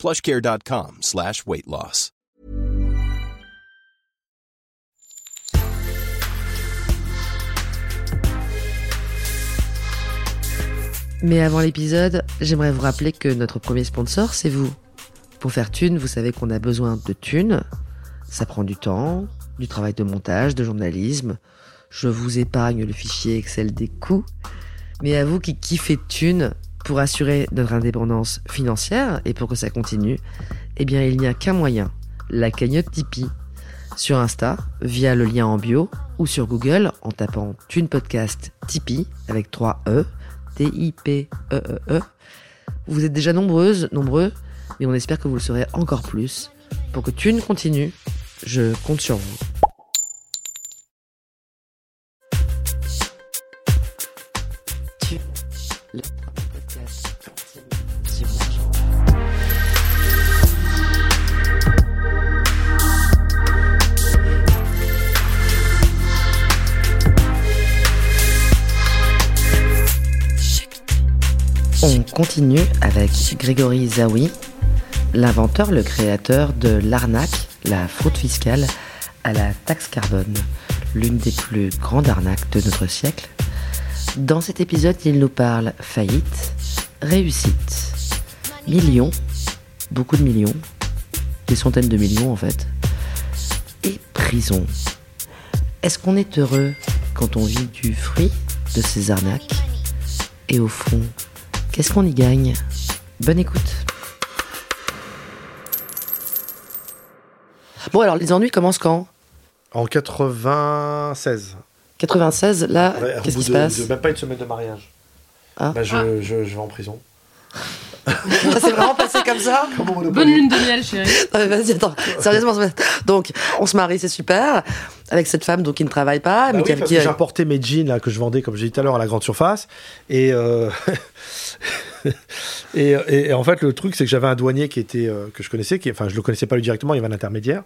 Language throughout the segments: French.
plushcare.com slash weight loss. Mais avant l'épisode, j'aimerais vous rappeler que notre premier sponsor, c'est vous. Pour faire thune, vous savez qu'on a besoin de thunes. Ça prend du temps, du travail de montage, de journalisme. Je vous épargne le fichier Excel des coûts. Mais à vous qui kiffez thunes, pour assurer notre indépendance financière et pour que ça continue, eh bien il n'y a qu'un moyen, la cagnotte Tipeee. Sur Insta, via le lien en bio, ou sur Google en tapant Thune Podcast Tipeee avec 3 E, T-I-P-E-E-E. Vous êtes déjà nombreuses, nombreux, mais on espère que vous le serez encore plus. Pour que Thune continue, je compte sur vous. Continue avec Grégory Zawi, l'inventeur, le créateur de l'arnaque, la fraude fiscale à la taxe carbone, l'une des plus grandes arnaques de notre siècle. Dans cet épisode, il nous parle faillite, réussite, millions, beaucoup de millions, des centaines de millions en fait, et prison. Est-ce qu'on est heureux quand on vit du fruit de ces arnaques? Et au fond, qu'est-ce qu'on y gagne? Bonne écoute. Bon alors, les ennuis commencent quand? En 96. 96, là, Ouais, qu'est-ce qui se passe? de Même pas une semaine de mariage. Ah. Bah, je, je, je vais en prison. Ça s'est vraiment passé comme ça Bonne lune de miel, chérie. Non, mais vas-y, attends, sérieusement. Donc, on se marie, c'est super, avec cette femme donc qui ne travaille pas, Bah mais oui, qui, que j'importais mes jeans là, que je vendais, comme j'ai dit tout à l'heure, à la grande surface. Et, euh, et, et- et en fait, le truc, c'est que j'avais un douanier qui était, euh, que je connaissais, qui, enfin, je le connaissais pas lui directement, il y avait un intermédiaire,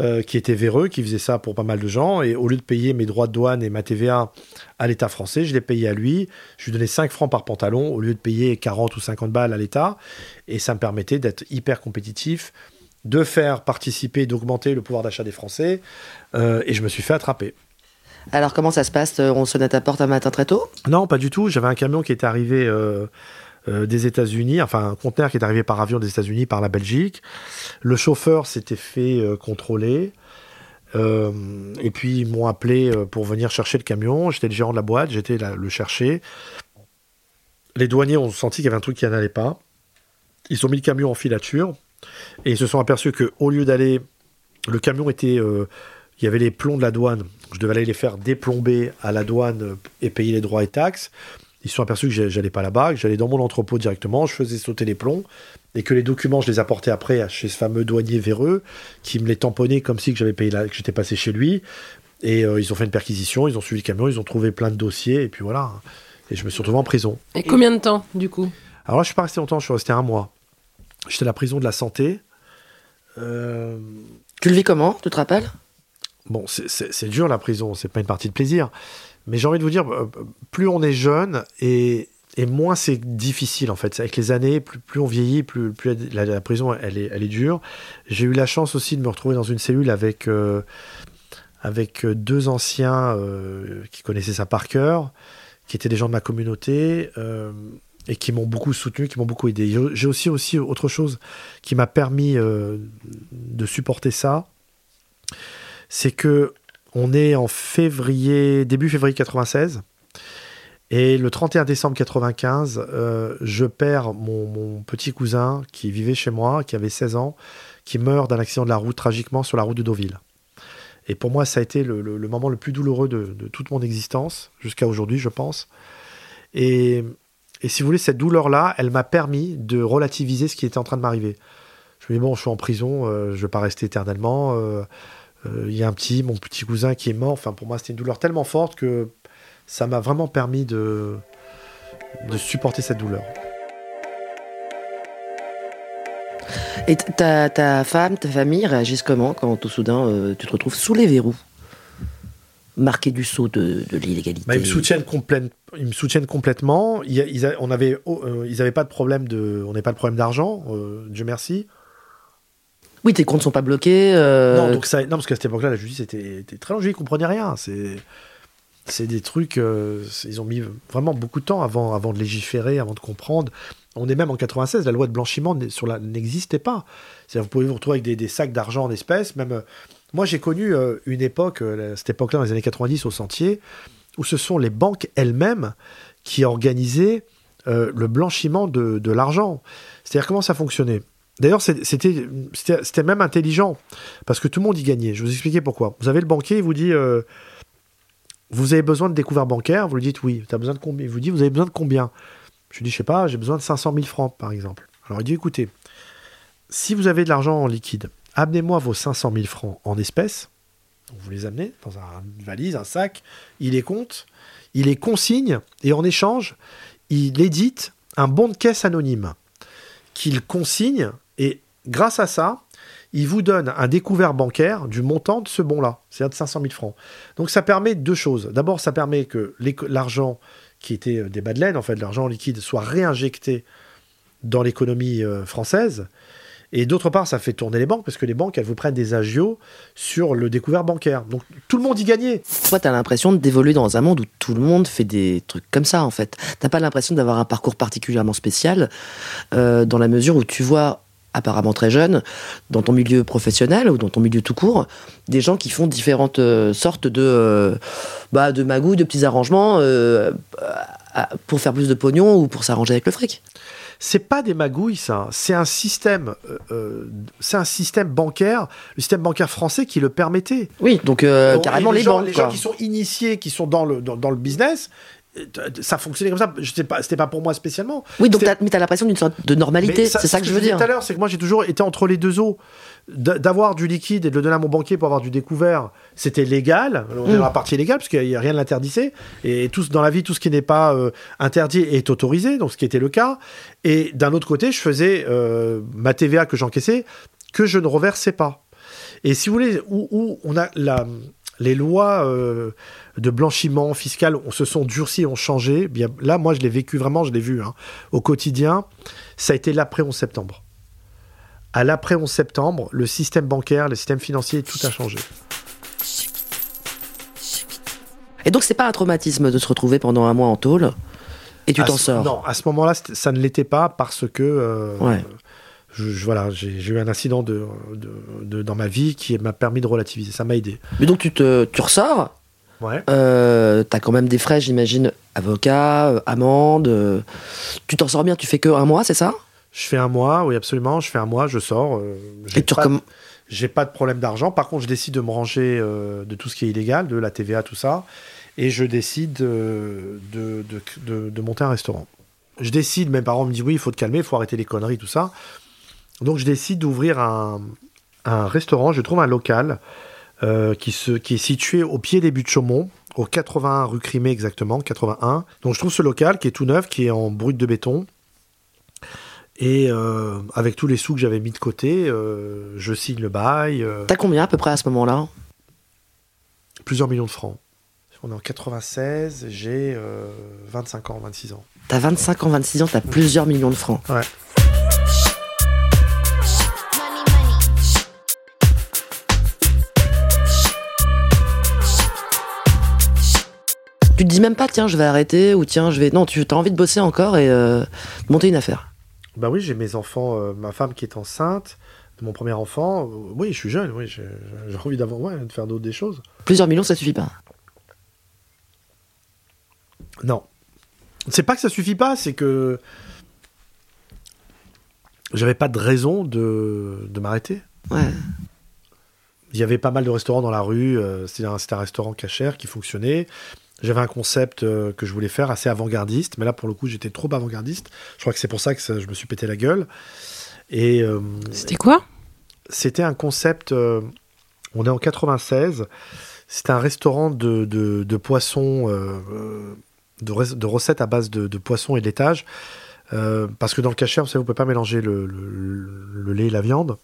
euh, qui était véreux, qui faisait ça pour pas mal de gens. Et au lieu de payer mes droits de douane et ma TVA à l'État français, je l'ai payé à lui. Je lui donnais 5 francs par pantalon au lieu de payer 40 ou 50 balles à l'État. Et ça me permettait d'être hyper compétitif, de faire participer, d'augmenter le pouvoir d'achat des Français. Euh, et je me suis fait attraper. Alors, comment ça se passe? On sonne à ta porte un matin très tôt? Non, pas du tout. J'avais un camion qui était arrivé euh, euh, des États-Unis, enfin un conteneur qui est arrivé par avion des États-Unis, par la Belgique. Le chauffeur s'était fait euh, contrôler. Euh, et puis ils m'ont appelé pour venir chercher le camion. J'étais le gérant de la boîte, j'étais le chercher. Les douaniers ont senti qu'il y avait un truc qui n'allait pas. Ils ont mis le camion en filature et ils se sont aperçus que au lieu d'aller, le camion était, il y avait les plombs de la douane. Je devais aller les faire déplomber à la douane et payer les droits et taxes. Ils se sont aperçus que j'a- j'allais pas là-bas, que j'allais dans mon entrepôt directement, je faisais sauter les plombs et que les documents, je les apportais après chez ce fameux douanier véreux qui me les tamponnait comme si que j'avais payé la- que j'étais passé chez lui. Et euh, ils ont fait une perquisition, ils ont suivi le camion, ils ont trouvé plein de dossiers et puis voilà. Et je me suis retrouvé en prison. Et combien de temps, du coup? Alors là, je suis pas resté longtemps, je suis resté un mois. J'étais à la prison de la santé. Euh, Tu le vis comment? Tu te rappelles? Bon, c'est- c'est c'est dur la prison, c'est pas une partie de plaisir. Mais j'ai envie de vous dire, euh, plus on est jeune et, moins c'est difficile en fait. Avec les années, plus, on vieillit, plus, la, prison elle est, dure. J'ai eu la chance aussi de me retrouver dans une cellule avec, euh, avec deux anciens euh, qui connaissaient ça par cœur, qui étaient des gens de ma communauté. et qui m'ont beaucoup soutenu, qui m'ont beaucoup aidé. J'ai- aussi, aussi autre chose qui m'a permis de supporter ça, c'est que on est en février, début février 96, et le 31 décembre 95, euh, je perds mon, petit cousin qui vivait chez moi, qui avait 16 ans, qui meurt d'un accident de la route tragiquement sur la route de Deauville. Et pour moi, ça a été le, moment le plus douloureux de, toute mon existence, jusqu'à aujourd'hui, je pense. Et, et si vous voulez, cette douleur-là, elle m'a permis de relativiser ce qui était en train de m'arriver. Je me dis, bon, je suis en prison, euh, je ne vais pas rester éternellement. euh, Il y a un petit, mon petit cousin qui est mort. Enfin, pour moi, c'était une douleur tellement forte que ça m'a vraiment permis de, de supporter cette douleur. Et ta, ta femme, ta famille réagissent comment quand tout soudain euh, tu te retrouves sous les verrous Marqué du sceau de, de l'illégalité? Bah, ils, me soutiennent ils me soutiennent complètement. Ils a- on avait, oh, euh, ils n'avaient pas de problème de, on n'avait pas de problème d'argent, euh, Dieu merci. Oui, tes comptes sont pas bloqués. euh, Non, donc ça, non, parce qu'à cette époque-là, la justice était, très longée, ils comprenaient rien. C'est, des trucs, euh, ils ont mis vraiment beaucoup de temps avant, de légiférer, avant de comprendre. On est même en 96, la loi de blanchiment sur la, n'existait pas. Vous pouvez vous retrouver avec des, sacs d'argent en espèces. Même, euh, moi, j'ai connu une époque, cette époque-là, dans les années 90, au Sentier, où ce sont les banques elles-mêmes qui organisaient le blanchiment de l'argent. C'est-à-dire, comment ça fonctionnait? D'ailleurs, c'était même intelligent, parce que tout le monde y gagnait. Je vais vous expliquer pourquoi. Vous avez le banquier, il vous dit euh, Vous avez besoin de découvert bancaire Vous lui dites oui. As besoin de combien Il vous dit Vous avez besoin de combien? Je lui dis Je sais pas, j'ai besoin de 500 000 francs, par exemple. Alors il dit Écoutez, si vous avez de l'argent en liquide, amenez-moi vos 500 000 francs en espèces. Vous les amenez dans un- une valise, un sac, il les compte, il les consigne, et en échange, il édite un bon de caisse anonyme qu'il consigne, et grâce à ça, il vous donne un découvert bancaire du montant de ce bon-là, c'est-à-dire de 500 000 francs. Donc ça permet deux choses. D'abord, ça permet que l'argent qui était euh, des bas de laine, en fait, l'argent liquide, soit réinjecté dans l'économie euh, française. Et d'autre part, ça fait tourner les banques, parce que les banques, elles vous prennent des agios sur le découvert bancaire. Donc tout le monde y gagnait. Toi, t'as l'impression d'évoluer dans un monde où tout le monde fait des trucs comme ça, en fait. T'as pas l'impression d'avoir un parcours particulièrement spécial, euh, dans la mesure où tu vois, apparemment très jeune, dans ton milieu professionnel ou dans ton milieu tout court, des gens qui font différentes euh, sortes de, euh, bah, de magouilles, de petits arrangements euh, pour faire plus de pognon ou pour s'arranger avec le fric. c'est pas des magouilles, ça. C'est un système, euh, c'est un système bancaire, le système bancaire français qui le permettait. Oui, donc Donc, carrément les, gens, banques. les quoi. gens qui sont initiés, qui sont dans le dans, dans le business, ça fonctionnait comme ça. Je sais pas, c'était pas pour moi spécialement. Oui, donc t'as, mais t'as l'impression d'une sorte de normalité, c'est ça ce que je je veux dire. tout à l'heure, c'est que moi j'ai toujours été entre les deux eaux. D'avoir du liquide et de le donner à mon banquier pour avoir du découvert, c'était légal. On est dans la partie légale, parce qu'il n'y a rien de l'interdisait. Et tout, dans la vie, tout ce qui n'est pas euh, interdit est autorisé, donc ce qui était le cas. Et d'un autre côté, je faisais euh, ma TVA que j'encaissais, que je ne reversais pas. Et si vous voulez, où, où on a la, les lois euh, de blanchiment fiscal on, se sont durcies, ont changé. Bien, là, moi, je l'ai vécu vraiment, je l'ai vu hein, au quotidien. Ça a été l'après 11 septembre. À l'après 11 septembre, le système bancaire, le système financier, tout a changé. Et donc c'est pas un traumatisme de se retrouver pendant un mois en tôle et tu t'en sors? Non, à ce moment-là, ça ne l'était pas parce que euh, Ouais. je, je- voilà, j'ai j'ai eu un incident de, de- de- dans ma vie qui m'a permis de relativiser. Ça m'a aidé. Mais donc tu te tu ressors, Ouais. euh, t'as quand même des frais, j'imagine, avocat, euh, amende. euh, tu t'en sors bien, tu fais que un mois, c'est ça? Je fais un mois, oui, absolument. Je fais un mois, je sors. j'ai Et tu J'ai pas de problème d'argent. Par contre, je décide de me ranger euh, de tout ce qui est illégal, de la TVA, tout ça. Et je décide euh, de, de, de- de monter un restaurant. Je décide, mes parents me disent oui, il faut te calmer, il faut arrêter les conneries, tout ça. Donc je décide d'ouvrir un, un restaurant. Je trouve un local euh, qui, se, qui est situé au pied des buts de Chaumont, au 81 rue Crimée exactement, 81. Donc je trouve ce local qui est tout neuf, qui est en brut de béton. Et euh, avec tous les sous que j'avais mis de côté, euh, je signe le bail, T'as combien à peu près à ce moment-là? plusieurs millions de francs. On est en 96, j'ai euh, 25 ans, 26 ans. T'as 25 ans, 26 ans, t'as plusieurs millions de francs. Ouais. Tu te dis même pas, tiens, je vais arrêter ou tiens, je vais. Non, tu as envie de bosser encore et euh, de monter une affaire. Bah oui, j'ai mes enfants, euh, ma femme qui est enceinte mon premier enfant. Euh, oui, je suis jeune, oui, j'ai envie d'avoir, ouais, de faire d'autres des choses. Plusieurs millions, ça suffit pas. Non. C'est pas que ça suffit pas, c'est que j'avais pas de raison de, de m'arrêter. Ouais. Il y avait pas mal de restaurants dans la rue. C'était un, c'était un restaurant cachère qui fonctionnait. J'avais un concept euh, que je voulais faire assez avant-gardiste, mais là pour le coup j'étais trop avant-gardiste. Je crois que c'est pour ça que ça- je me suis pété la gueule. Et euh, C'était quoi? C'était un concept. euh, on est en 96. C'était un restaurant de, de, de poissons, de, re- de recettes à base de, poissons et de laitage. Euh, parce que dans le cachère, vous savez, vous ne pouvez pas mélanger le, le- le lait et la viande.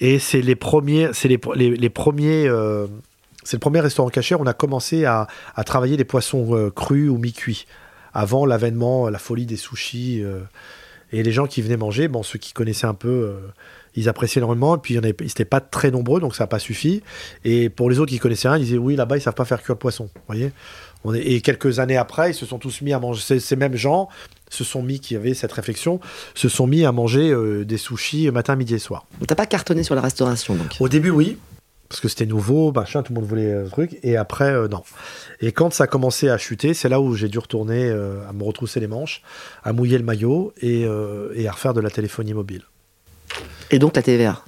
Et c'est les premiers, c'est les, les, les premiers, c'est le premier restaurant cachère. On a commencé à, à travailler des poissons euh, crus ou mi-cuits avant l'avènement, la folie des sushis. euh, et les gens qui venaient manger, bon, ceux qui connaissaient un peu, euh, ils appréciaient énormément. Et puis, ils n'étaient pas très nombreux, donc ça n'a pas suffi. Et pour les autres qui connaissaient rien, ils disaient oui, là-bas, ils savent pas faire cuire le poisson. Voyez? On est- Et quelques années après, ils se sont tous mis à manger. Ces, ces mêmes gens se sont mis, qui avaient cette réflexion, se sont mis à manger euh, des sushis matin, midi et soir. T'as pas cartonné sur la restauration, donc? Au début, oui, parce que c'était nouveau, machin, tout le monde voulait le truc, et après, euh, non. Et quand ça a commencé à chuter, c'est là où j'ai dû retourner euh, à me retrousser les manches, à mouiller le maillot et, euh, et à refaire de la téléphonie mobile. Et donc la TVA.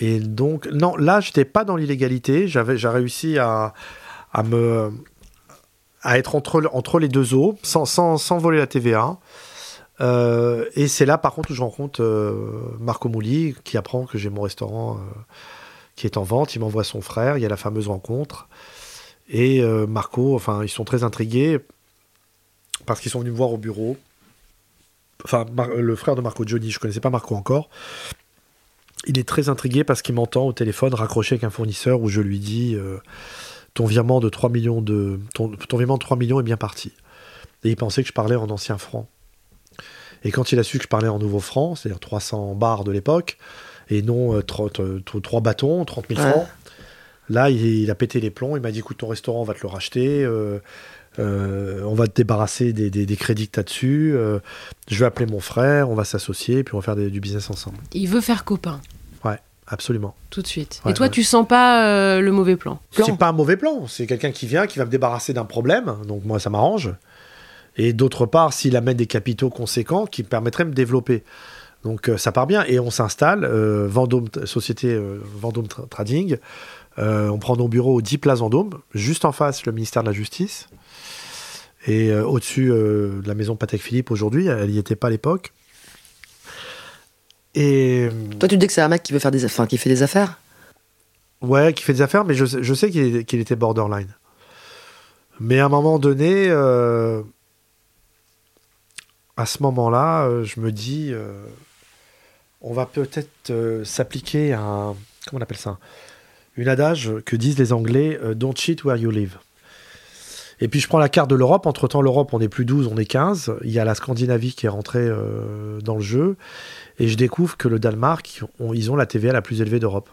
Et donc, non, là, j'étais pas dans l'illégalité, j'avais, j'ai réussi à, à me à être entre, entre les deux eaux, sans, sans, sans voler la TVA. Euh, et c'est là, par contre, où je rencontre euh, Marco Mouli, qui apprend que j'ai mon restaurant euh, qui est en vente. Il m'envoie son frère, il y a la fameuse rencontre. Et euh, Marco, enfin, ils sont très intrigués parce qu'ils sont venus me voir au bureau. Enfin, le frère de Marco, Johnny, je connaissais pas Marco encore. Il est très intrigué parce qu'il m'entend au téléphone raccrocher avec un fournisseur où je lui dis euh, ton virement de 3 millions de ton, ton virement de 3 millions est bien parti. Et il pensait que je parlais en ancien franc. Et quand il a su que je parlais en nouveau franc, c'est-à-dire 300 bars de l'époque, et non euh, 30, euh, 3 bâtons, 30 000 Ouais. francs, là, il, il a pété les plombs. Il m'a dit écoute, ton restaurant, on va te le racheter. euh, euh, on va te débarrasser des, des- des crédits que tu as dessus. euh, je vais appeler mon frère, on va s'associer, puis on va faire des- du business ensemble. Il veut faire copain, Absolument. tout de suite. Ouais, Et toi, ouais. tu sens pas euh, le mauvais plan Plan? C'est pas un mauvais plan. C'est quelqu'un qui vient, qui va me débarrasser d'un problème. Donc moi, ça m'arrange. Et d'autre part, s'il amène des capitaux conséquents qui me permettraient de me développer. Donc euh, ça part bien. Et on s'installe, euh, Vendôme, société euh, Vendôme Tra- Trading. Euh, on prend nos bureaux au 10 Place Vendôme, juste en face le ministère de la Justice. Et au-dessus de la maison Patek Philippe aujourd'hui, elle n'y était pas à l'époque. Et Toi, tu dis que c'est un mec qui veut faire des, enfin, qui fait des affaires. Ouais, qui fait des affaires, mais je, sais- je sais qu'il était borderline. Mais à un moment donné, à ce moment-là, je me dis, on va peut-être euh, s'appliquer à un, comment on appelle ça, une adage que disent les Anglais, euh, don't cheat where you live. Et puis je prends la carte de l'Europe. Entre temps, l'Europe, on n'est plus 12, on est 15. Il y a la Scandinavie qui est rentrée euh, dans le jeu. Et je découvre que le Danemark, ils ont la TVA la plus élevée d'Europe.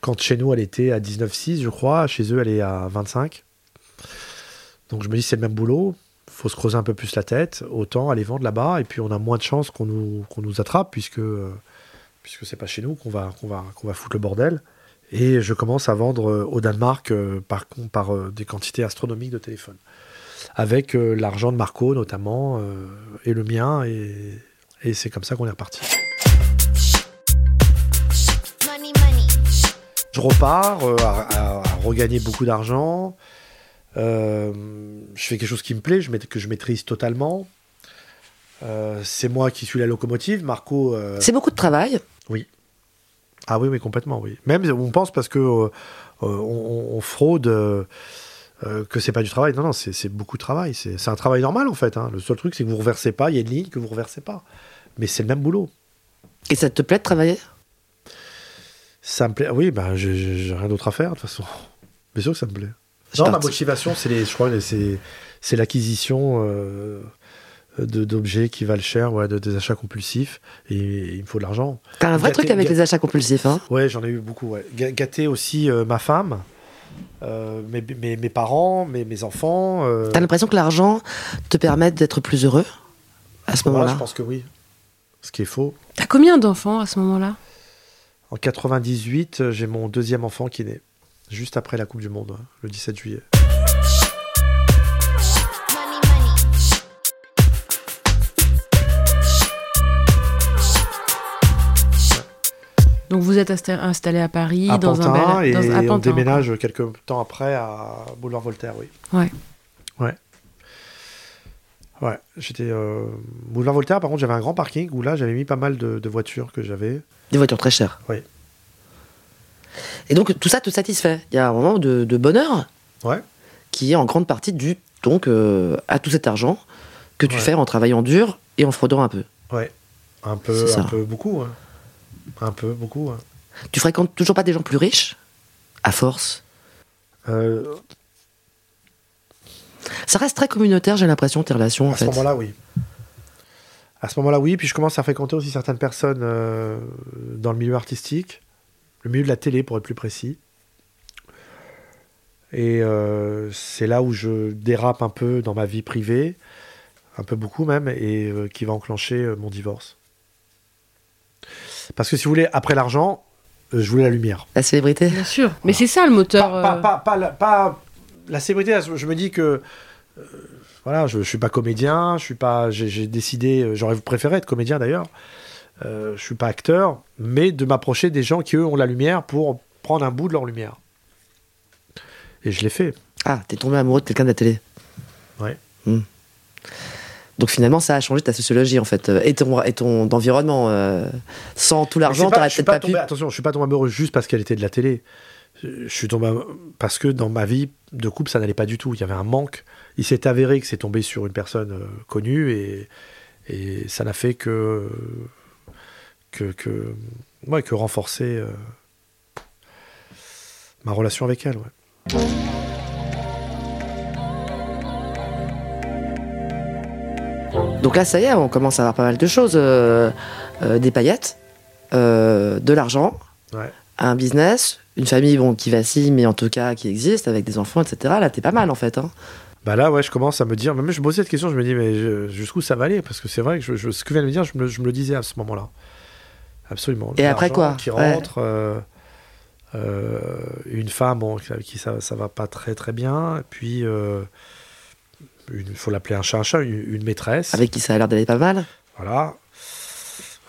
Quand chez nous, elle était à 19,6, je crois. Chez eux, elle est à 25. Donc je me dis, c'est le même boulot. Faut se creuser un peu plus la tête. Autant aller vendre là-bas. Et puis on a moins de chances qu'on nous, qu'on nous attrape, puisque, euh, puisque c'est pas chez nous qu'on va, qu'on va, qu'on va foutre le bordel. Et je commence à vendre euh, au Danemark euh, par, par euh, des quantités astronomiques de téléphones. Avec l'argent de Marco notamment, et le mien. Et, et c'est comme ça qu'on est reparti. Je repars à, à- à regagner beaucoup d'argent. Euh, je fais quelque chose qui me plaît, je, que je maîtrise totalement. Euh, c'est moi qui suis la locomotive. Marco. euh, C'est beaucoup de travail. Ah oui, oui, complètement, oui. Même on pense parce que euh, on, on fraude euh, euh, que c'est pas du travail. Non, non, c'est beaucoup de travail. C'est un travail normal en fait. hein. Le seul truc, c'est que vous reversez pas. Il y a une ligne que vous reversez pas. Mais c'est le même boulot. Et ça te plaît de travailler? Ça me plaît. Oui, ben, j'ai j'ai rien d'autre à faire de toute façon. Bien sûr que ça me plaît. Je Non, ma motivation, c'est les, je crois, c'est, c'est l'acquisition euh, de, d'objets qui valent cher, ouais, de, des achats compulsifs. Et il me faut de l'argent. T'as un vrai Gâter- truc avec gâ- les achats compulsifs, hein Ouais, j'en ai eu beaucoup. Ouais. Gâter aussi euh, ma femme, euh, mes, mes, mes parents, mes, mes enfants. euh, T'as l'impression que l'argent te permet d'être plus heureux à ce voilà, moment-là je pense que oui. Ce qui est faux. T'as combien d'enfants à ce moment-là? En 98, euh, j'ai mon deuxième enfant qui est né. Juste après la Coupe du Monde, ouais, le 17 juillet. Donc vous êtes insta- installé à Paris, à dans Pantin, un bel... et dans, à on déménage quelques temps après à Boulevard Voltaire, oui. Ouais. Ouais. Ouais, j'étais euh, boulevard Voltaire. Par contre, j'avais un grand parking où là, j'avais mis pas mal de, de voitures que j'avais. Des voitures très chères. Oui. Et donc tout ça te satisfait. Il y a un moment de, de bonheur Ouais. qui est en grande partie dû donc euh, à tout cet argent que tu Ouais. fais en travaillant dur et en fraudant un peu. Ouais. Un peu, ça. un peu beaucoup. hein. Un peu beaucoup. hein. Tu fréquentes toujours pas des gens plus riches À force? Euh, Ça reste très communautaire, j'ai l'impression, tes relations en à ce moment-là, oui. À ce moment-là, oui. Puis je commence à fréquenter aussi certaines personnes euh, dans le milieu artistique, le milieu de la télé, pour être plus précis. Et euh, c'est là où je dérape un peu dans ma vie privée, un peu beaucoup même, et euh, qui va enclencher euh, mon divorce. Parce que si vous voulez, après l'argent, euh, je voulais la lumière. La célébrité Bien sûr. Mais c'est ça le moteur. Pas, pas, pas, pas la, pas la célébrité, je me dis que euh, voilà, je, je suis pas comédien, je suis pas, j'ai décidé, j'aurais préféré être comédien d'ailleurs. Euh, je suis pas acteur, mais de m'approcher des gens qui eux ont la lumière pour prendre un bout de leur lumière. Et je l'ai fait. Ah, t'es tombé amoureux de quelqu'un de la télé. Ouais. Hmm. Donc finalement, ça a changé ta sociologie en fait, et ton, et ton environnement. euh, sans tout l'argent, t'aurais peut-être pas, pu. attention, je suis pas tombé amoureux juste parce qu'elle était de la télé. Je suis tombé amoureux parce que dans ma vie de couple, ça n'allait pas du tout. Il y avait un manque. Il s'est avéré que c'est tombé sur une personne euh, connue et, et ça n'a fait que que que, ouais, que renforcer euh, ma relation avec elle. ouais. Donc là, ça y est, on commence à avoir pas mal de choses. euh, euh, des paillettes, de l'argent, Ouais. un business, une famille bon, qui vacille, mais en tout cas qui existe, avec des enfants, etc. Là, t'es pas mal en fait. Hein. Bah là, ouais, je commence à me dire, même je me posais cette question, je me dis, mais jusqu'où ça va aller? Parce que c'est vrai que je, je- ce que vient de me dire, je me, je me le disais à ce moment-là. Absolument. Et après quoi Qui rentre, euh, euh, une femme, bon, avec qui ça, ça va pas très très bien, puis euh, il faut l'appeler un chat un chat, une, une maîtresse. Avec qui ça a l'air d'aller pas mal. Voilà.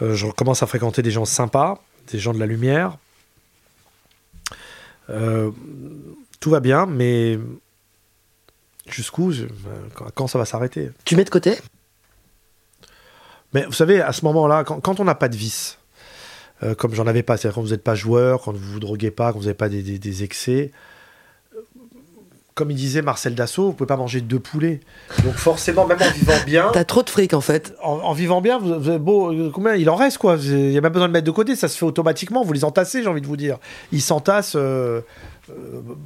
Euh, je commence à fréquenter des gens sympas, des gens de la lumière. Euh, tout va bien, mais jusqu'où Quand ça va s'arrêter? Tu mets de côté? Mais vous savez, à ce moment-là, quand, quand on n'a pas de vice, euh, comme j'en avais pas, c'est-à-dire quand vous n'êtes pas joueur, quand vous vous droguez pas, quand vous n'avez pas des, des- des excès, comme il disait Marcel Dassault, vous pouvez pas manger deux poulets. Donc forcément, même en vivant bien, T'as trop de fric en fait. en, en vivant bien, vous, vous avez beau, euh, combien il en reste quoi Il n'y a même pas besoin de mettre de côté, ça se fait automatiquement. Vous les entassez, j'ai envie de vous dire. Ils s'entassent euh, euh,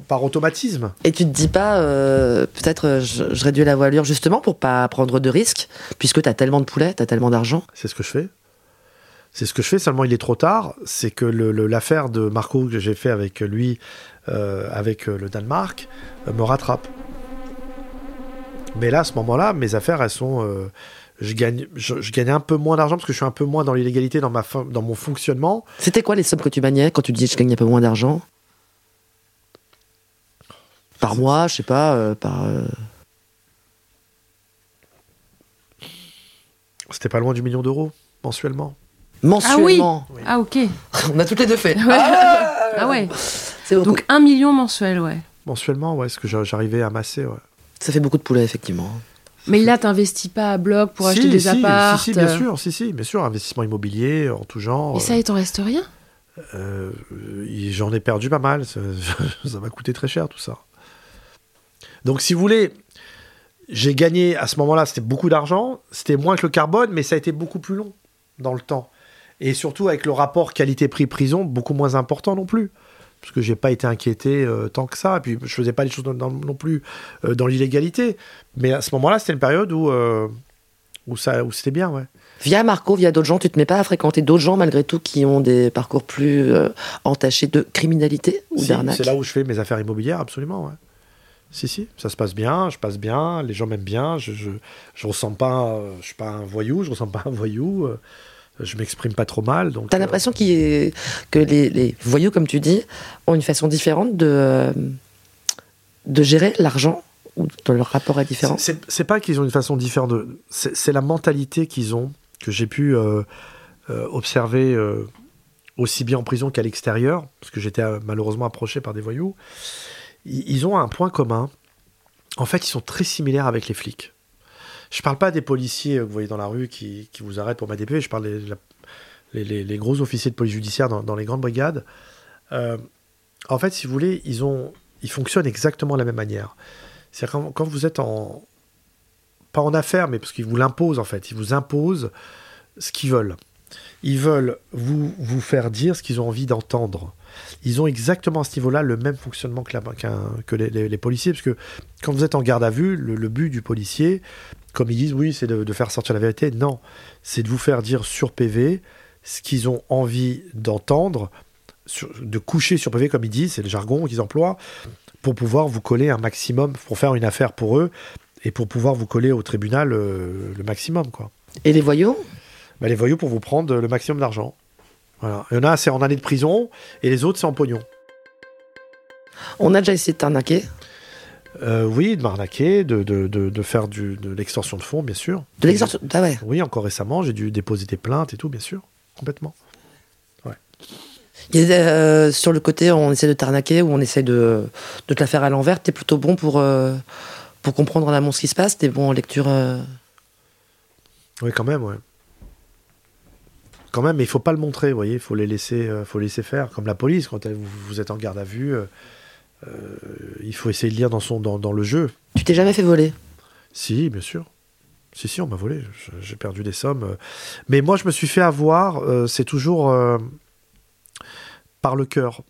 par automatisme. Et tu te dis pas, euh, peut-être je, je réduis la voilure justement pour pas prendre de risques, puisque t'as tellement de poulets, t'as tellement d'argent. C'est ce que je fais. C'est ce que je fais. Seulement, il est trop tard. C'est que le- le- l'affaire de Marco que j'ai fait avec lui, euh, avec euh, le Danemark, euh, me rattrape. Mais là, à ce moment-là, mes affaires, elles sont. euh, je gagne, je, je gagne un peu moins d'argent parce que je suis un peu moins dans l'illégalité dans ma dans mon fonctionnement. C'était quoi les sommes que tu maniais quand tu dis je gagne un peu moins d'argent? Par mois, je sais pas, euh, par. euh, C'était pas loin du million d'euros mensuellement. Mensuellement. Ah ok. On a toutes les deux fait. Ah ouais. C'est beaucoup. Donc un million mensuel, ouais. Mensuellement, ouais, ce que j'a- j'arrivais à amasser, ouais. Ça fait beaucoup de poulets, effectivement. Mais là, t'investis pas à bloc pour Si, acheter des si, apparts. Si, si, bien sûr, si, si, bien sûr, investissement immobilier en tout genre. Et ça, il t'en reste rien? Euh, euh, J'en ai perdu pas mal. Ça m'a coûté très cher tout ça. Donc, si vous voulez, j'ai gagné à ce moment-là, c'était beaucoup d'argent. C'était moins que le carbone, mais ça a été beaucoup plus long dans le temps. Et surtout avec le rapport qualité-prix-prison, beaucoup moins important non plus. Parce que j'ai pas été inquiété euh, tant que ça. Et puis, je faisais pas les choses non plus euh, dans l'illégalité. Mais à ce moment-là, c'était une période où, euh, où, ça, où c'était bien, ouais. Via Marco, via d'autres gens, tu te mets pas à fréquenter d'autres gens malgré tout qui ont des parcours plus entachés de criminalité ou Si, d'arnaque C'est là où je fais mes affaires immobilières, absolument. Ouais. Si, si, ça se passe bien, je passe bien, les gens m'aiment bien, je, je, je ressemble pas, je suis pas un voyou, je ressemble pas un voyou, je m'exprime pas trop mal. Donc, T'as euh, l'impression que les, les voyous, comme tu dis, ont une façon différente de, euh, de gérer l'argent ou de leur rapport est différent? C'est- pas qu'ils ont une façon différente de. C'est la mentalité qu'ils ont que j'ai pu euh, observer euh, aussi bien en prison qu'à l'extérieur, parce que j'étais malheureusement approché par des voyous. Ils, ils ont un point commun. En fait, ils sont très similaires avec les flics. Je parle pas des policiers euh, que vous voyez dans la rue qui, vous arrêtent pour PV, je parle des gros officiers de police judiciaire dans, les grandes brigades. Euh, en fait, si vous voulez, ils, fonctionnent exactement de la même manière. C'est-à-dire quand, quand vous êtes en... Pas en affaires, mais parce qu'ils vous l'imposent en fait. Ils vous imposent ce qu'ils veulent. Ils veulent vous, faire dire ce qu'ils ont envie d'entendre. Ils ont exactement à ce niveau-là le même fonctionnement que, les, policiers, parce que quand vous êtes en garde à vue, le but du policier, comme ils disent, oui, c'est de, de faire sortir la vérité. Non, c'est de vous faire dire sur PV ce qu'ils ont envie d'entendre, de coucher sur PV, comme ils disent, c'est le jargon qu'ils emploient, pour pouvoir vous coller un maximum, pour faire une affaire pour eux, et pour pouvoir vous coller au tribunal euh, le maximum, quoi. Et les voyous? Bah, les voyous pour vous prendre le maximum d'argent. Voilà. Il y en a, c'est en année de prison, et les autres, c'est en pognon. On a déjà essayé de t'arnaquer. Euh, oui, de m'arnaquer, de, de, de, de faire du, de l'extorsion de fonds, bien sûr. De l'exercice. Ah ouais. Oui, encore récemment, j'ai dû déposer des plaintes et tout, bien sûr. Complètement. A, euh, sur le côté, on essaie de t'arnaquer ou on essaie de, de te la faire à l'envers. T'es plutôt bon pour, euh, pour comprendre en amont ce qui se passe. T'es bon en lecture. Oui, quand même, ouais. Quand même, mais il faut pas le montrer, vous voyez, il faut les laisser, faut laisser faire, comme la police, quand elle- vous, vous êtes en garde à vue, il faut essayer de lire dans, son, dans, dans le jeu. Tu t'es jamais fait voler? Si, bien sûr. Si, si, on m'a volé, j'ai perdu des sommes. euh. Mais moi, je me suis fait avoir, euh, c'est toujours euh, par le cœur.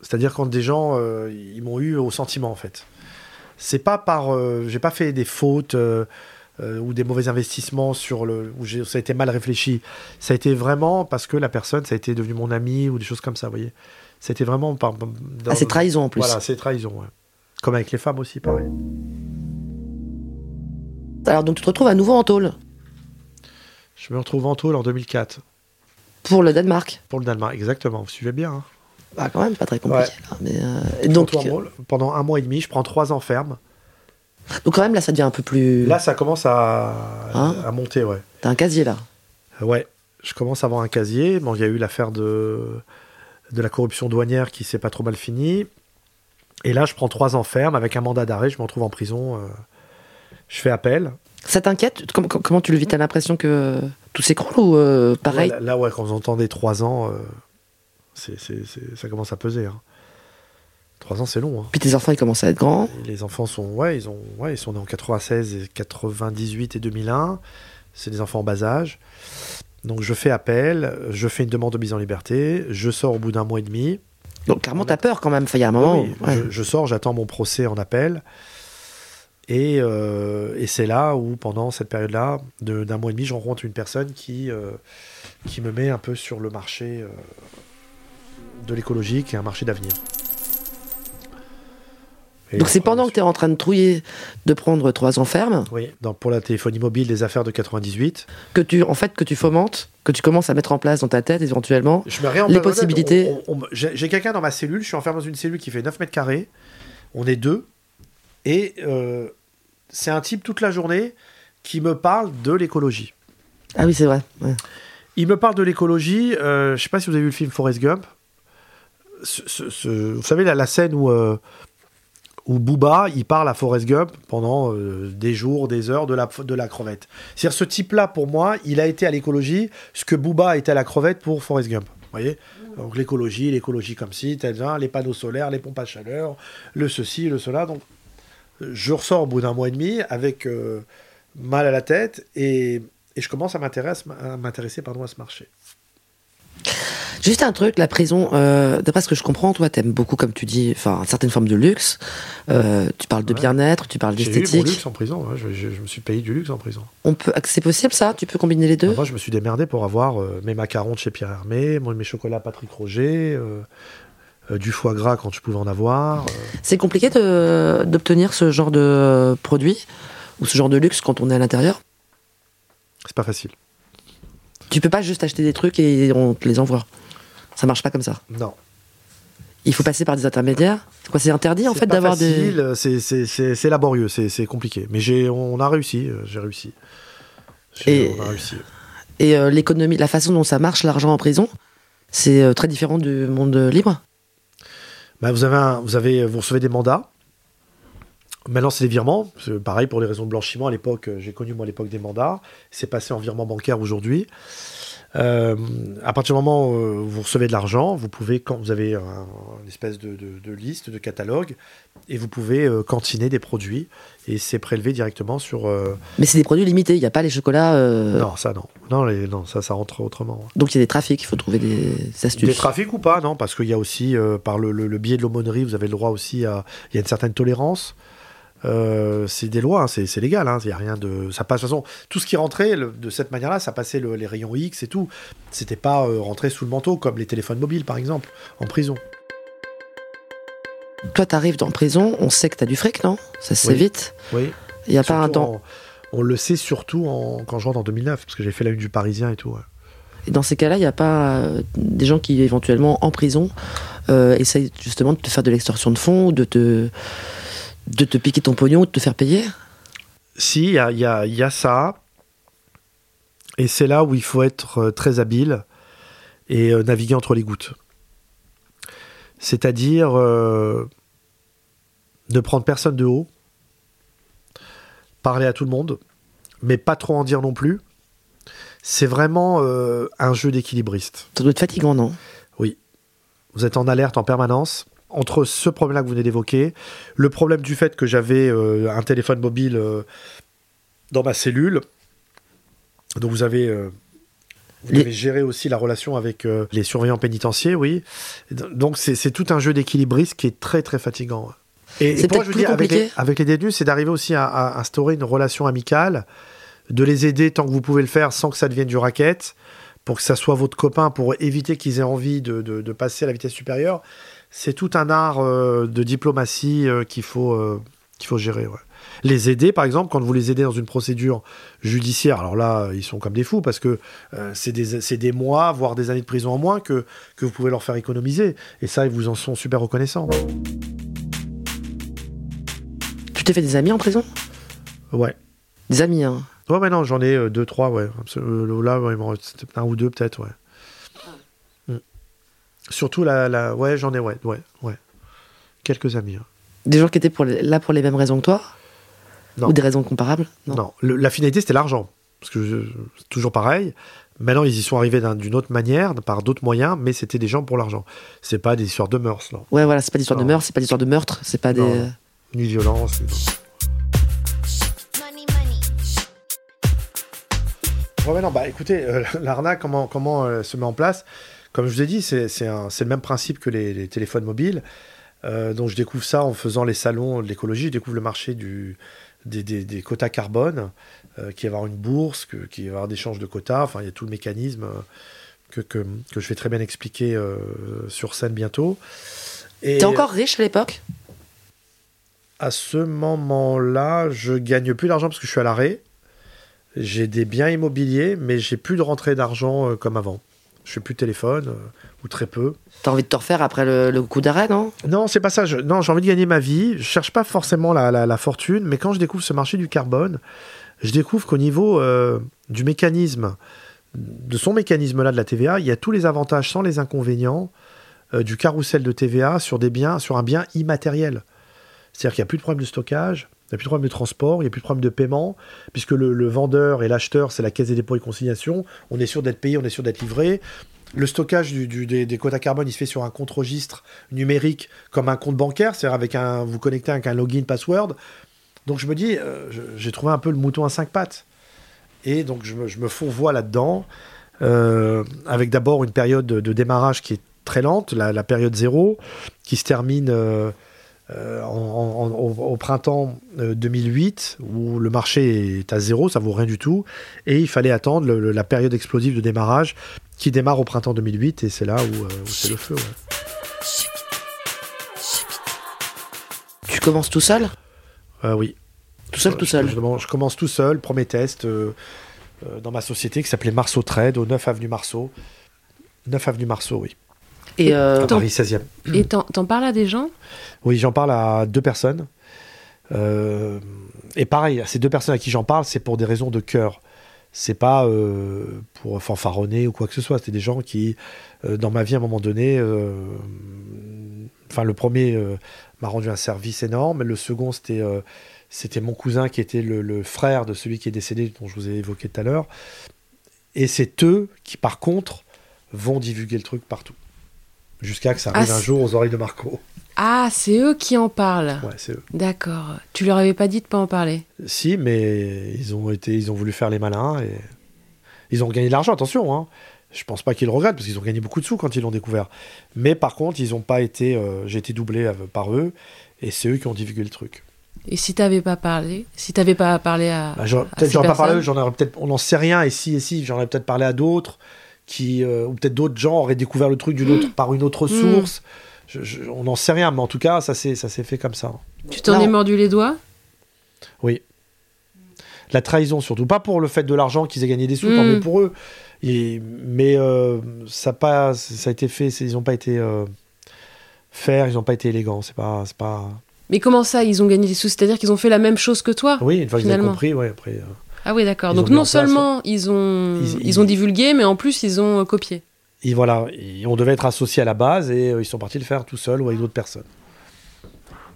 C'est-à-dire quand des gens, euh, ils m'ont eu au sentiment, en fait. C'est pas par... euh, j'ai pas fait des fautes euh, euh, ou des mauvais investissements sur le... où ça a été mal réfléchi. Ça a été vraiment parce que la personne, ça a été devenu mon ami ou des choses comme ça, vous voyez. C'était vraiment par... dans- Ah, c'est trahison en plus. Voilà, c'est trahison, ouais. Comme avec les femmes aussi, pareil. Alors donc tu te retrouves à nouveau en tôle Je me retrouve en tôle en 2004 pour le Danemark. pour le Danemark, exactement. Vous suivez bien. hein. Ah, quand même, pas très compliqué. là, mais, euh, donc, rôle. pendant un mois et demi, je prends trois ans ferme. donc quand même là, ça devient un peu plus. Là, ça commence à, Hein à monter, ouais. T'as un casier là. Ouais, je commence à avoir un casier. Bon, il y a eu l'affaire de, de la corruption douanière qui s'est pas trop mal finie. Et là, je prends trois ans ferme avec un mandat d'arrêt. Je me retrouve en prison. euh, je fais appel. Ça t'inquiète? Com- com- Comment tu le vis? T'as l'impression que tout s'écroule ou euh, pareil? Ouais, là, là, ouais, quand vous entendez trois ans, euh, c'est, c'est- c'est- ça commence à peser. hein. Trois ans, c'est long. hein. Puis tes enfants ils commencent à être grands. Et les enfants sont, ouais, ils ont, ouais, ils sont nés en 96, et 98 et 2001. C'est des enfants en bas âge. Donc je fais appel, je fais une demande de mise en liberté, je sors au bout d'un mois et demi. Donc clairement t'as peur quand même. Il y a un moment. Oui, où- ouais. je, je sors, j'attends mon procès en appel. Et, euh, et c'est là où, pendant cette période-là, de- d'un mois et demi, je rencontre une personne qui, euh, qui me met un peu sur le marché euh, de l'écologie, qui est un marché d'avenir. Donc c'est pendant que t'es en train de trouiller, de prendre trois ans ferme, Oui, donc pour la téléphonie mobile des affaires de 98. que tu, en fait, que tu fomentes, que tu commences à mettre en place dans ta tête éventuellement. Je me Les possibilités. J'ai j'ai quelqu'un dans ma cellule, je suis enfermé dans une cellule qui fait 9 mètres carrés. On est deux. Et euh, c'est un type toute la journée qui me parle de l'écologie. Ah oui, c'est vrai. ouais. Il me parle de l'écologie. euh, je sais pas si vous avez vu le film Forrest Gump. Ce- ce- ce- vous savez la, la scène où, euh, où Booba il parle à Forrest Gump pendant euh, des jours, des heures de la, de la crevette. C'est-à-dire ce type-là, pour moi, il a été à l'écologie ce que Booba été à la crevette pour Forrest Gump. Vous voyez Donc l'écologie, l'écologie comme si, tel, hein, les panneaux solaires, les pompes à chaleur, le ceci, le cela. Donc je ressors au bout d'un mois et demi avec euh, mal à la tête et, et je commence à m'intéresser, à ce marché. Juste un truc, la prison, euh, d'après ce que je comprends, toi, t'aimes beaucoup, comme tu dis, enfin, certaines formes de luxe. Euh, tu parles de Ouais. bien-être, tu parles J'ai eu mon d'esthétique. luxe en prison, ouais, je, je- je me suis payé du luxe en prison. On peut, c'est possible ça? Tu peux combiner les deux? Moi, je me suis démerdé pour avoir euh, mes macarons de chez Pierre Hermé, mes chocolats Patrick Roger, euh, du foie gras quand je pouvais en avoir. C'est compliqué d'obtenir ce genre de produit ou ce genre de luxe quand on est à l'intérieur? C'est pas facile. Tu peux pas juste acheter des trucs et on te les envoie. Ça marche pas comme ça. Non. Il faut passer par des intermédiaires. C'est quoi C'est interdit en fait d'avoir des. facile, c'est- c'est- C'est laborieux, c'est compliqué. Mais j'ai, on a réussi, euh, j'ai réussi. Et- On a réussi. Et euh, l'économie, la façon dont ça marche, l'argent en prison, c'est euh, très différent du monde libre. Bah, vous, avez un- vous, avez, vous recevez des mandats. Maintenant, c'est des virements. Pareil pour les raisons de blanchiment. À l'époque, euh, j'ai connu moi l'époque des mandats. C'est passé en virement bancaire aujourd'hui. Euh, à partir du moment où euh, vous recevez de l'argent, vous pouvez, quand vous avez un- une espèce de, de- de liste, de catalogue, et vous pouvez euh, cantiner des produits, et c'est prélevé directement sur... euh, Mais c'est des produits limités, il n'y a pas les chocolats. Non, ça non. Non, les- non, ça, ça rentre autrement. Donc il y a des trafics, il faut trouver des astuces. Des trafics ou pas, non, parce qu'il y a aussi, par le, le- le biais de l'aumônerie, vous avez le droit aussi à. Il y a une certaine tolérance. Euh, c'est des lois, hein, c'est légal. hein, y a rien de. Ça passe, de toute façon, tout ce qui rentrait le- de cette manière-là, ça passait le- les rayons X et tout. C'était pas euh, rentré sous le manteau, comme les téléphones mobiles, par exemple, en prison. Toi, t'arrives dans prison, on sait que t'as du fric, non? Ça se sait Oui. vite. Oui. Il n'y a pas un temps. en- on le sait surtout en- quand je rentre en 2009, parce que j'ai fait la une du Parisien et tout. ouais. Et dans ces cas-là, il n'y a pas euh, des gens qui, éventuellement, en prison, essayent justement de te faire de l'extorsion de fonds, ou de te, de te piquer ton pognon, ou de te faire payer? Si, il y a, il y a- il y a ça. Et c'est là où il faut être euh, très habile et euh, naviguer entre les gouttes. C'est-à-dire euh, ne prendre personne de haut, parler à tout le monde, mais pas trop en dire non plus. C'est vraiment euh, un jeu d'équilibriste. Ça doit être fatigant, non? Vous êtes en alerte en permanence entre ce problème-là que vous venez d'évoquer, le problème du fait que j'avais euh, un téléphone mobile euh, dans ma cellule. Donc vous avez, euh, vous Les- devez gérer aussi la relation avec les surveillants pénitentiaires, oui. Donc c'est tout un jeu d'équilibriste qui est très très fatigant. Et, et pour je dis, avec les, avec les détenus, c'est d'arriver aussi à, à instaurer une relation amicale, de les aider tant que vous pouvez le faire sans que ça devienne du racket, pour que ça soit votre copain, pour éviter qu'ils aient envie de, de- de passer à la vitesse supérieure. C'est tout un art euh, de diplomatie euh, qu'il faut, euh, qu'il faut gérer. ouais. Les aider, par exemple, quand vous les aidez dans une procédure judiciaire, alors là, ils sont comme des fous parce que c'est des, des mois, voire des années de prison en moins que, que vous pouvez leur faire économiser. Et ça, ils vous en sont super reconnaissants. Tu t'es fait des amis en prison? Ouais. Des amis, hein? Ouais, mais non, j'en ai deux, trois, ouais. Là, ouais, il m'en reste un ou deux, peut-être, ouais. Surtout, la, la... ouais, j'en ai, ouais, ouais, ouais. Quelques amis. hein. Des gens qui étaient pour les- là pour les mêmes raisons que toi? Non. Ou des raisons comparables? Non, Le- la finalité, c'était l'argent. Parce que je- c'est toujours pareil. Maintenant, ils y sont arrivés d'un- d'une autre manière, par d'autres moyens, mais c'était des gens pour l'argent. C'est pas des histoires de mœurs, non. Ouais, voilà, c'est pas l'histoire de Non. meurtre, c'est pas l'histoire de meurtre, c'est pas des. Non. Ni violence. ni- Money, money. Ouais, ouais, non, bah écoutez, euh, l'arnaque, comment, comment euh, se met en place? Comme je vous ai dit, c'est le même principe que les, les téléphones mobiles. Euh, donc je découvre ça en faisant les salons de l'écologie, je découvre le marché du, des, des- des quotas carbone, euh, qu'il va y avoir une bourse, que- qu'il va y avoir des échanges de quotas, enfin il y a tout le mécanisme euh, que, que, que je vais très bien expliquer euh, sur scène bientôt. T'es encore riche à l'époque? À ce moment-là, je gagne plus d'argent parce que je suis à l'arrêt. J'ai des biens immobiliers, mais j'ai plus de rentrée d'argent comme avant. Je fais plus de téléphone, euh, ou très peu. T'as envie de te refaire après le, le coup d'arrêt, non? Non, c'est pas ça. Je- non, j'ai envie de gagner ma vie. Je cherche pas forcément la, la- la fortune, mais quand je découvre ce marché du carbone, je découvre qu'au niveau euh, du mécanisme, de son mécanisme-là de la TVA, il y a tous les avantages sans les inconvénients euh, du carrousel de TVA sur des biens, sur un bien immatériel. C'est-à-dire qu'il n'y a plus de problème de stockage, il n'y a plus de problème de transport, il n'y a plus de problème de paiement, puisque le, vendeur et l'acheteur, c'est la caisse des dépôts et consignations. On est sûr d'être payé, on est sûr d'être livré. Le stockage des, quotas carbone, il se fait sur un compte registre numérique comme un compte bancaire, c'est-à-dire avec un, vous connectez avec un login password. Donc je me dis, euh, j'ai trouvé un peu le mouton à cinq pattes. Et donc je me, fourvoie là-dedans, euh, avec d'abord une période de, démarrage qui est très lente, la, la période zéro, qui se termine euh, euh, en- en- en- au, au printemps euh, 2008, où le marché est à zéro, ça vaut rien du tout, et il fallait attendre le- le- la période explosive de démarrage qui démarre au printemps 2008, et c'est là où, euh, où c'est le feu. ouais. Tu commences tout seul? Euh, oui. Tout seul, tout seul. Je, je commence tout seul, premier test euh, euh, dans ma société qui s'appelait Marceau Trade, au 9 avenue Marceau. 9 avenue Marceau, oui. Et euh, À Paris 16e. Et t'en parles à des gens? Oui, j'en parle à deux personnes. Euh, et pareil, à ces deux personnes à qui j'en parle, c'est pour des raisons de cœur. C'est pas euh, pour fanfaronner ou quoi que ce soit. C'est des gens qui, euh, dans ma vie, à un moment donné, enfin, le premier m'a rendu un service énorme. Le second, c'était c'était mon cousin qui était le, le frère de celui qui est décédé, dont je vous ai évoqué tout à l'heure. Et c'est eux qui, par contre, vont divulguer le truc partout. Jusqu'à que ça Ah, arrive un jour aux oreilles de Marco. Ah, c'est eux qui en parlent. Ouais, c'est eux. D'accord. Tu leur avais pas dit de pas en parler? Si, mais ils ont été, ils ont voulu faire les malins et ils ont gagné de l'argent. Attention, hein. Je pense pas qu'ils le regrettent parce qu'ils ont gagné beaucoup de sous quand ils l'ont découvert. Mais par contre, ils ont pas été. euh, J'ai été doublé euh, par eux et c'est eux qui ont divulgué le truc. Et si t'avais pas parlé Si t'avais pas parlé à. Bah, peut-être pas parlé, à eux, personnes? j'en aurais peut-être, on n'en sait rien. Et si, et si, j'en aurais peut-être parlé à d'autres qui, euh, ou peut-être d'autres gens auraient découvert le truc d'une autre, par une autre Mm. source. Je- je- on n'en sait rien, mais en tout cas, ça s'est, ça s'est fait comme ça. Tu t'en es mordu les doigts? Oui. La trahison, surtout. Pas pour le fait de l'argent qu'ils aient gagné des sous, tant Mm. mieux pour eux. Et- mais euh, ça, a pas, ça a été fait, ils n'ont pas été euh, faire, ils n'ont pas été élégants. C'est pas, c'est pas. Mais comment ça, ils ont gagné des sous? C'est-à-dire qu'ils ont fait la même chose que toi Oui, une fois qu'ils ont compris, ouais, après. euh, Ah oui, d'accord. Donc non place, seulement ils ont Ils- ils, ont divulgué, mais en plus ils ont euh, copié. et voilà, et on devait être associés à la base et euh, ils sont partis le faire tout seuls ou avec d'autres personnes.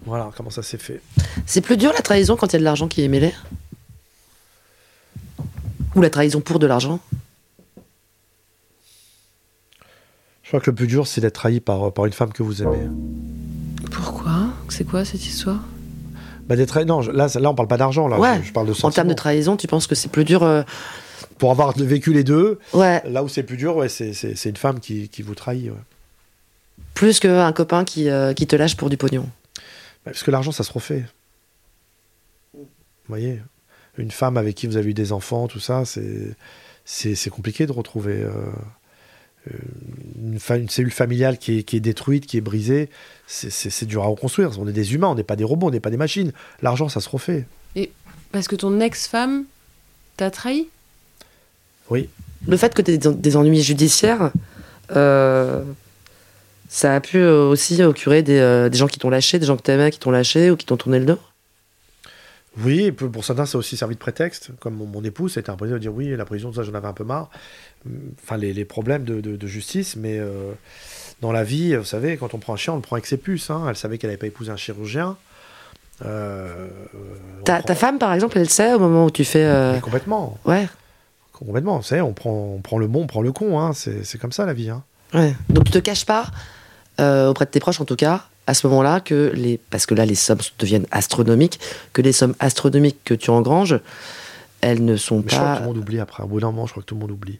Voilà comment ça s'est fait. C'est plus dur la trahison quand il y a de l'argent qui est mêlé? Ou la trahison pour de l'argent? Je crois que le plus dur, c'est d'être trahi par, par une femme que vous aimez. Pourquoi? C'est quoi cette histoire? Bah, non, là, là, on parle pas d'argent, là. Ouais. Je, je parle de En termes de trahison, tu penses que c'est plus dur euh, Pour avoir vécu les deux, Ouais, là où c'est plus dur, ouais, c'est, une femme qui, qui vous trahit. ouais. plus qu'un copain qui, euh, qui te lâche pour du pognon. Bah, Parce que l'argent, ça se refait. Vous voyez Une femme avec qui vous avez eu des enfants, tout ça, c'est, compliqué de retrouver euh, une, cellule familiale qui est, qui est détruite, qui est brisée. C'est, dur à reconstruire. On est des humains, on n'est pas des robots, on n'est pas des machines. L'argent, ça se refait. Parce que ton ex-femme t'a trahi? Oui. Le fait que tu aies des, ennuis judiciaires, euh, ça a pu aussi occurer des, euh, des gens qui t'ont lâché, des gens que t'aimais qui t'ont lâché ou qui t'ont tourné le dos? Oui, pour certains, ça a aussi servi de prétexte. Comme mon, mon épouse, ça a été un prétexte de dire oui, la prison, ça, j'en avais un peu marre. Enfin, les, les problèmes de, de- de justice, mais euh, dans la vie, vous savez, quand on prend un chien, on le prend avec ses puces. hein. Elle savait qu'elle n'avait pas épousé un chirurgien. Euh, Ta, prend- ta femme, par exemple, elle sait au moment où tu fais. euh, complètement. Ouais, Complètement. Vous savez, on prend, on prend le bon, on prend le con. hein. C'est comme ça, la vie. hein. ouais. Donc tu te caches pas, auprès de tes proches en tout cas, à ce moment-là, que les. Parce que là, les sommes deviennent astronomiques, que les sommes astronomiques que tu engranges, elles ne sont Mais je crois que pas. tout le monde oublie après. Au bout d'un moment, je crois que tout le monde oublie.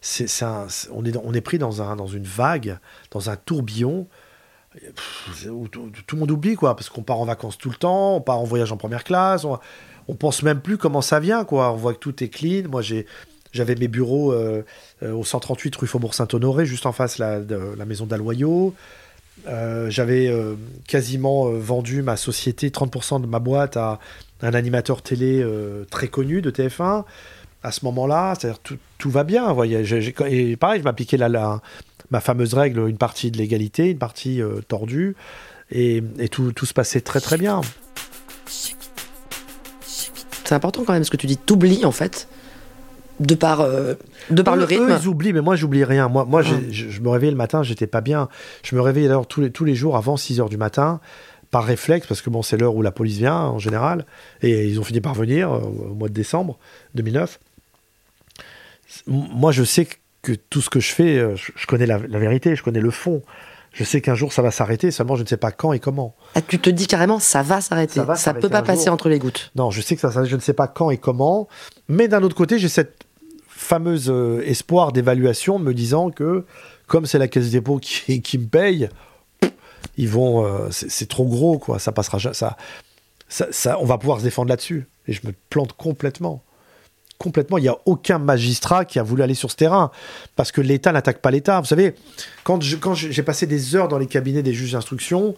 C'est, c'est un- c'est- on, est on est pris dans, un, dans une vague, dans un tourbillon, pff, où tout, tout le monde oublie, quoi. Parce qu'on part en vacances tout le temps, on part en voyage en première classe, on, on pense même plus comment ça vient, quoi. On voit que tout est clean. Moi, j'ai, j'avais mes bureaux euh, euh, au 138 rue Faubourg Saint-Honoré, juste en face la, de la maison d'Aloyau. Euh, j'avais euh, quasiment euh, vendu ma société, 30% de ma boîte à un animateur télé très connu de TF1. À ce moment-là, c'est-à-dire tout, va bien. pareil, je m'appliquais la, ma fameuse règle, une partie de l'égalité, une partie tordue, et, et tout, tout se passait très très bien. C'est important quand même ce que tu dis. T'oublies en fait, de par, euh, de par Eux- le eux, rythme. ils oublient, mais moi, j'oublie rien. Moi, moi Ah. je, je me réveillais le matin, j'étais pas bien. Je me réveillais d'ailleurs tous les, tous les jours avant 6 heures du matin, par réflexe, parce que bon, c'est l'heure où la police vient en général. Et ils ont fini par venir euh, au mois de décembre 2009. M- Moi, je sais que tout ce que je fais, euh, je, je connais la, la vérité, je connais le fond. Je sais qu'un jour ça va s'arrêter, seulement je ne sais pas quand et comment. Ah, tu te dis carrément, ça va s'arrêter. Ça s'arrêter peut pas passer jour. entre les gouttes. Non, je sais que ça, ça- je ne sais pas quand et comment, mais d'un autre côté, j'ai cette fameuse euh, espoir d'évaluation me disant que comme c'est la caisse des qui, me paye, ils vont, euh, c'est trop gros quoi, ça passera, ça, ça, ça- on va pouvoir se défendre là-dessus. Et je me plante complètement. Complètement, il n'y a aucun magistrat qui a voulu aller sur ce terrain parce que l'État n'attaque pas l'État. Vous savez, quand je- quand j'ai passé des heures dans les cabinets des juges d'instruction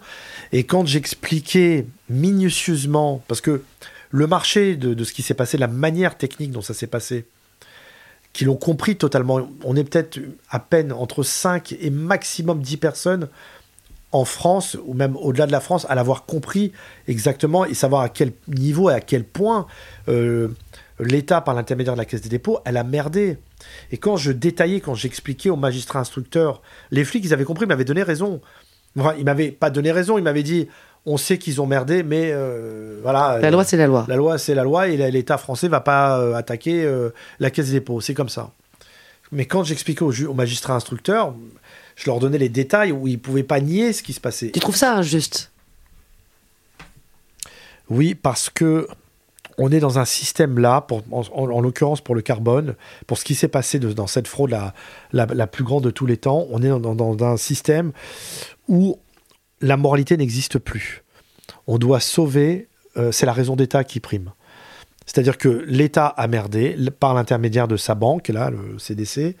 et quand j'expliquais minutieusement, parce que le marché de ce qui s'est passé, la manière technique dont ça s'est passé, qui l'ont compris totalement, on est peut-être à peine entre 5 et maximum 10 personnes en France, ou même au-delà de la France, à l'avoir compris exactement et savoir à quel niveau et à quel point euh, l'État, par l'intermédiaire de la Caisse des dépôts, elle a merdé. Et quand je détaillais, quand j'expliquais aux magistrats instructeurs, les flics, ils avaient compris, ils m'avaient donné raison. Enfin, il m'avait pas donné raison, il m'avait dit on sait qu'ils ont merdé, mais euh, voilà. La loi, c'est la loi. La loi, c'est la loi, et l'État français va pas euh, attaquer euh, la caisse des dépôts. C'est comme ça. Mais quand j'expliquais aux, aux magistrats instructeurs, je leur donnais les détails où ils pouvaient pas nier ce qui se passait. Tu trouves ça injuste? Oui, parce que on est dans un système là, pour, en, en- en l'occurrence pour le carbone, pour ce qui s'est passé de- dans cette fraude la, la, la plus grande de tous les temps, on est dans, dans- dans un système où la moralité n'existe plus. On doit sauver, euh, c'est la raison d'État qui prime. C'est-à-dire que l'État a merdé par l'intermédiaire de sa banque, là, le CDC,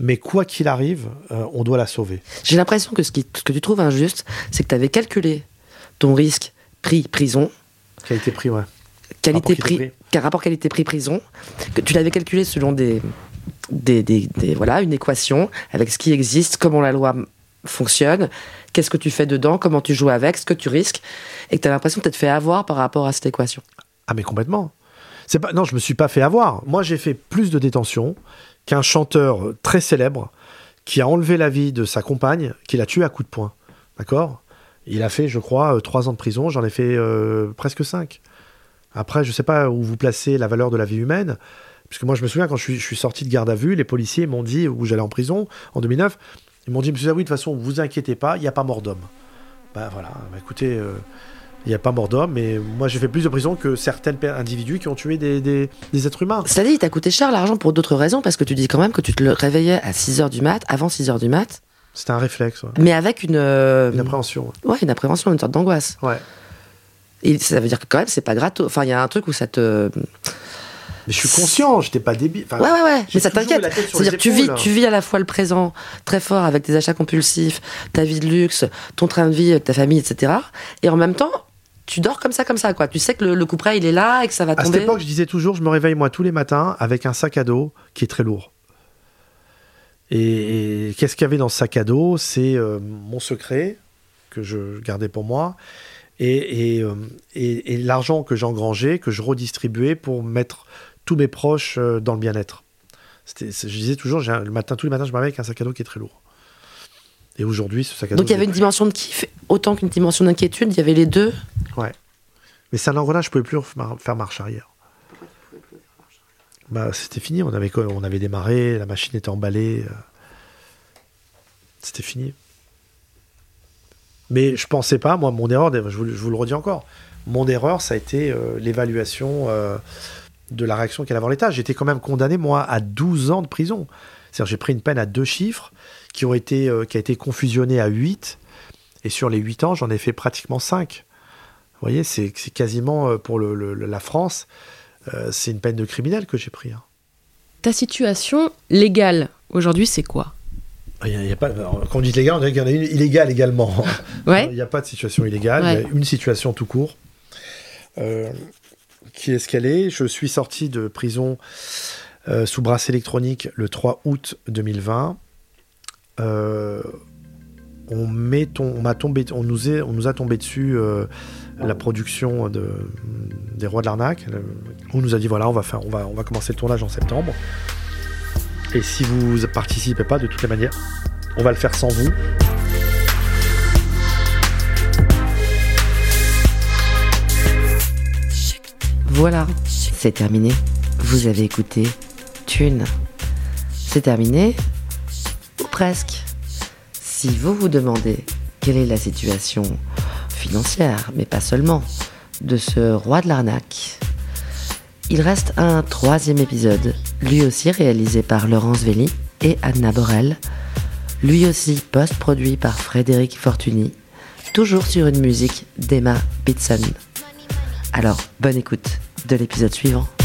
mais quoi qu'il arrive, euh, on doit la sauver. J'ai l'impression que ce, qui- ce que tu trouves injuste, c'est que tu avais calculé ton risque prix prison, Qui a été pris, ouais. qualité Rapport prix, qualité-prix. qu'un rapport qualité prix prison, que tu l'avais calculé selon des, des, des- des- voilà une équation avec ce qui existe, comment la loi fonctionne, qu'est-ce que tu fais dedans, comment tu joues avec, ce que tu risques, et que tu as l'impression de te fait avoir par rapport à cette équation. Ah mais complètement. C'est pas non, je me suis pas fait avoir. Moi, j'ai fait plus de détention qu'un chanteur très célèbre qui a enlevé la vie de sa compagne, qui l'a tué à coups de poing. D'accord? Il a fait, je crois, euh, trois ans de prison. J'en ai fait euh, presque cinq. Après, je sais pas où vous placez la valeur de la vie humaine. Puisque moi, je me souviens, quand je suis, je suis sorti de garde à vue, les policiers m'ont dit, où j'allais en prison, en 2009, ils m'ont dit, monsieur Zawi, de toute façon, vous inquiétez pas, il n'y a pas mort d'homme. Bah voilà, bah, écoutez, euh, il n'y a pas mort d'homme, mais moi j'ai fait plus de prison que certains individus qui ont tué des, des- des êtres humains. Cela dit, il t'a coûté cher l'argent pour d'autres raisons, parce que tu dis quand même que tu te le réveillais à 6h du mat, avant 6h du mat, C'était un réflexe, ouais. mais avec une, euh, une appréhension. ouais, une appréhension, une sorte d'angoisse. Ouais. Et ça veut dire que quand même, c'est pas gratos. Enfin, il y a un truc où ça te. Mais je suis conscient, j'étais pas débile. Enfin, Ouais, ouais, ouais. Mais ça t'inquiète. C'est-à-dire tu vis, tu vis à la fois le présent très fort avec tes achats compulsifs, ta vie de luxe, ton train de vie avec ta famille, etc. Et en même temps, tu dors comme ça, comme ça, quoi. Tu sais que le, le coup près, il est là et que ça va À cette tomber. époque, je disais toujours, je me réveille moi tous les matins avec un sac à dos qui est très lourd. Et, et qu'est-ce qu'il y avait dans ce sac à dos? C'est euh, mon secret que je gardais pour moi et, euh, et- et l'argent que j'engrangeais, que je redistribuais pour mettre tous mes proches euh, dans le bien-être. Je disais toujours, le matin, tous les matins, je me réveille avec un sac à dos qui est très lourd. Et aujourd'hui, ce sac à dos. Donc il y avait une dimension de kiff autant qu'une dimension d'inquiétude. Il y avait les deux? Ouais. Mais c'est un engrenage, je pouvais plus faire faire marche arrière. Bah, c'était fini, on avait, on avait démarré, la machine était emballée. euh, C'était fini. Mais je pensais pas, moi, mon erreur, je vous, je vous le redis encore, mon erreur, ça a été euh, l'évaluation euh, de la réaction qu'allait avoir l'État. J'étais quand même condamné, moi, à 12 ans de prison. C'est-à-dire, j'ai pris une peine à deux chiffres qui, ont été, euh, qui a été confusionnée à 8. Et sur les 8 ans, j'en ai fait pratiquement 5. Vous voyez, c'est c'est quasiment euh, pour le- le- la France, euh, c'est une peine de criminel que j'ai pris. hein. Ta situation légale aujourd'hui, c'est quoi? Il y a- il y a pas, quand on dit légal, on dirait qu'il y en a une illégale également. Ouais. Il n'y a pas de situation illégale, il y a une situation tout court euh, qui est ce qu'elle est. Je suis sorti de prison euh, sous brasse électronique le 3 août 2020. Euh, on, met tombé, on, nous a tombé dessus euh, la production de, des Rois de l'arnaque. On nous a dit voilà, on va, faire, on, va, on va commencer le tournage en septembre. Et si vous participez pas, de toutes les manières, on va le faire sans vous. Voilà, c'est terminé. Vous avez écouté Thune. C'est terminé Ou presque. Si vous vous demandez quelle est la situation financière, mais pas seulement, de ce roi de l'arnaque, il reste un troisième épisode, lui aussi réalisé par Laurence Velli et Anna Borel, lui aussi post-produit par Frédéric Fortuny, toujours sur une musique d'Emma Bitson. Alors, bonne écoute de l'épisode suivant.